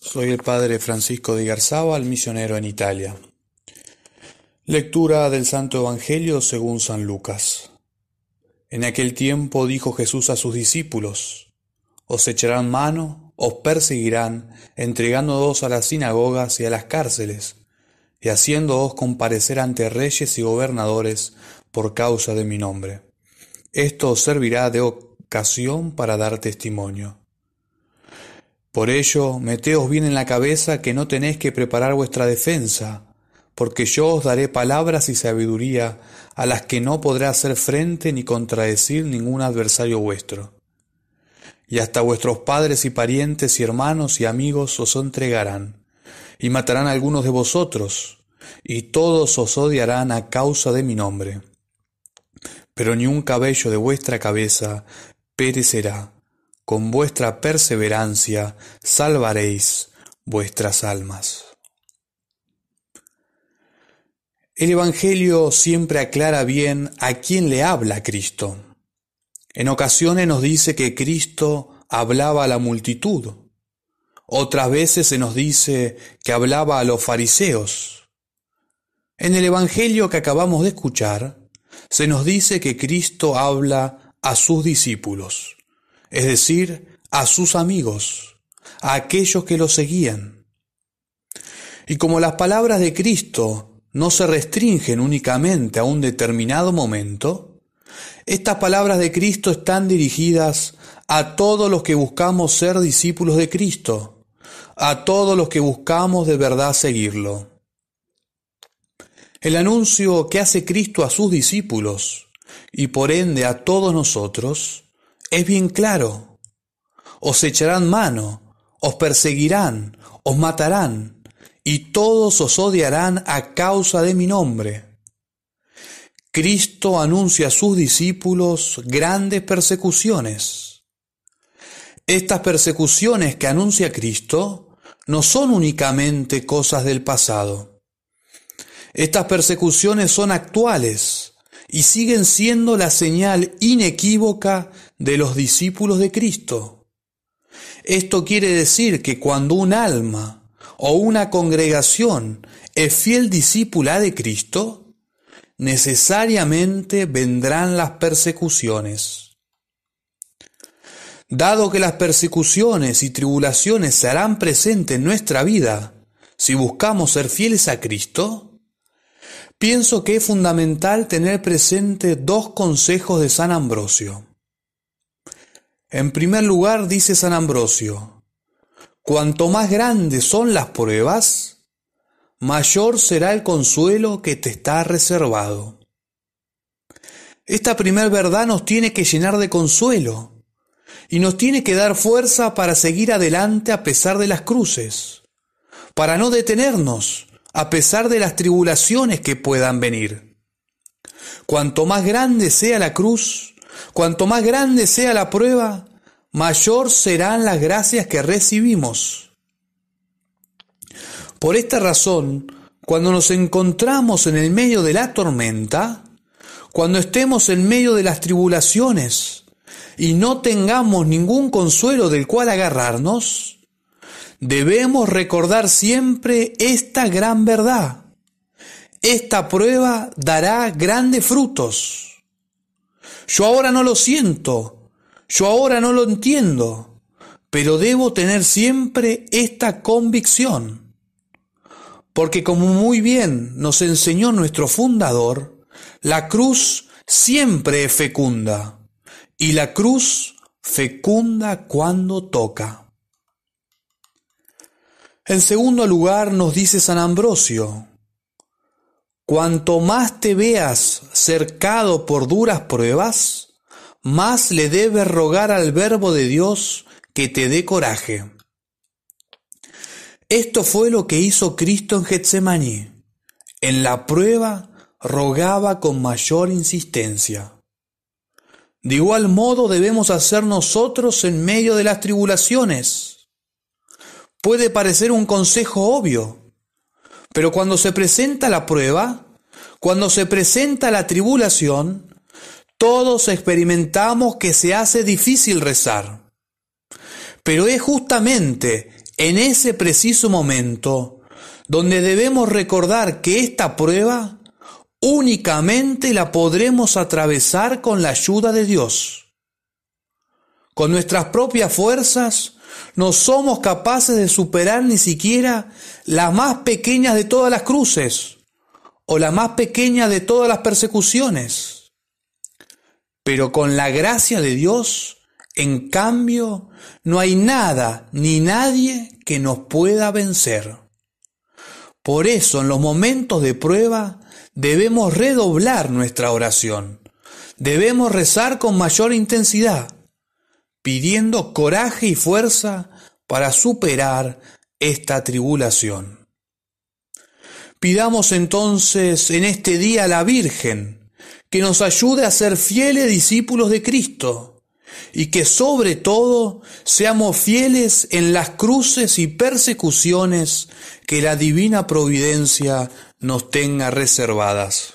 Soy el padre Francisco de Garzábal, misionero en Italia. Lectura del Santo Evangelio según San Lucas. En aquel tiempo dijo Jesús a sus discípulos, Os echarán mano, os perseguirán, entregándoos a las sinagogas y a las cárceles, y haciéndoos comparecer ante reyes y gobernadores por causa de mi nombre. Esto os servirá de ocasión para dar testimonio. Por ello, meteos bien en la cabeza que no tenéis que preparar vuestra defensa, porque yo os daré palabras y sabiduría a las que no podrá hacer frente ni contradecir ningún adversario vuestro. Y hasta vuestros padres y parientes y hermanos y amigos os entregarán, y matarán algunos de vosotros, y todos os odiarán a causa de mi nombre. Pero ni un cabello de vuestra cabeza perecerá con vuestra perseverancia salvaréis vuestras almas. El Evangelio siempre aclara bien a quién le habla Cristo. En ocasiones nos dice que Cristo hablaba a la multitud. Otras veces se nos dice que hablaba a los fariseos. En el Evangelio que acabamos de escuchar, se nos dice que Cristo habla a sus discípulos es decir, a sus amigos, a aquellos que lo seguían. Y como las palabras de Cristo no se restringen únicamente a un determinado momento, estas palabras de Cristo están dirigidas a todos los que buscamos ser discípulos de Cristo, a todos los que buscamos de verdad seguirlo. El anuncio que hace Cristo a sus discípulos y por ende a todos nosotros es bien claro. Os echarán mano, os perseguirán, os matarán, y todos os odiarán a causa de mi nombre. Cristo anuncia a sus discípulos grandes persecuciones. Estas persecuciones que anuncia Cristo no son únicamente cosas del pasado. Estas persecuciones son actuales y siguen siendo la señal inequívoca de los discípulos de Cristo. Esto quiere decir que cuando un alma o una congregación es fiel discípula de Cristo, necesariamente vendrán las persecuciones. Dado que las persecuciones y tribulaciones se harán presentes en nuestra vida si buscamos ser fieles a Cristo, pienso que es fundamental tener presente dos consejos de San Ambrosio. En primer lugar, dice San Ambrosio, cuanto más grandes son las pruebas, mayor será el consuelo que te está reservado. Esta primer verdad nos tiene que llenar de consuelo y nos tiene que dar fuerza para seguir adelante a pesar de las cruces, para no detenernos a pesar de las tribulaciones que puedan venir. Cuanto más grande sea la cruz, Cuanto más grande sea la prueba, mayor serán las gracias que recibimos. Por esta razón, cuando nos encontramos en el medio de la tormenta, cuando estemos en medio de las tribulaciones y no tengamos ningún consuelo del cual agarrarnos, debemos recordar siempre esta gran verdad. Esta prueba dará grandes frutos. Yo ahora no lo siento, yo ahora no lo entiendo, pero debo tener siempre esta convicción. Porque como muy bien nos enseñó nuestro fundador, la cruz siempre es fecunda y la cruz fecunda cuando toca. En segundo lugar nos dice San Ambrosio, Cuanto más te veas cercado por duras pruebas, más le debes rogar al Verbo de Dios que te dé coraje. Esto fue lo que hizo Cristo en Getsemaní. En la prueba rogaba con mayor insistencia. De igual modo debemos hacer nosotros en medio de las tribulaciones. Puede parecer un consejo obvio, pero cuando se presenta la prueba, cuando se presenta la tribulación, todos experimentamos que se hace difícil rezar. Pero es justamente en ese preciso momento donde debemos recordar que esta prueba únicamente la podremos atravesar con la ayuda de Dios. Con nuestras propias fuerzas no somos capaces de superar ni siquiera las más pequeñas de todas las cruces o la más pequeña de todas las persecuciones. Pero con la gracia de Dios, en cambio, no hay nada ni nadie que nos pueda vencer. Por eso en los momentos de prueba debemos redoblar nuestra oración. Debemos rezar con mayor intensidad, pidiendo coraje y fuerza para superar esta tribulación. Pidamos entonces en este día a la Virgen que nos ayude a ser fieles discípulos de Cristo y que sobre todo seamos fieles en las cruces y persecuciones que la divina providencia nos tenga reservadas.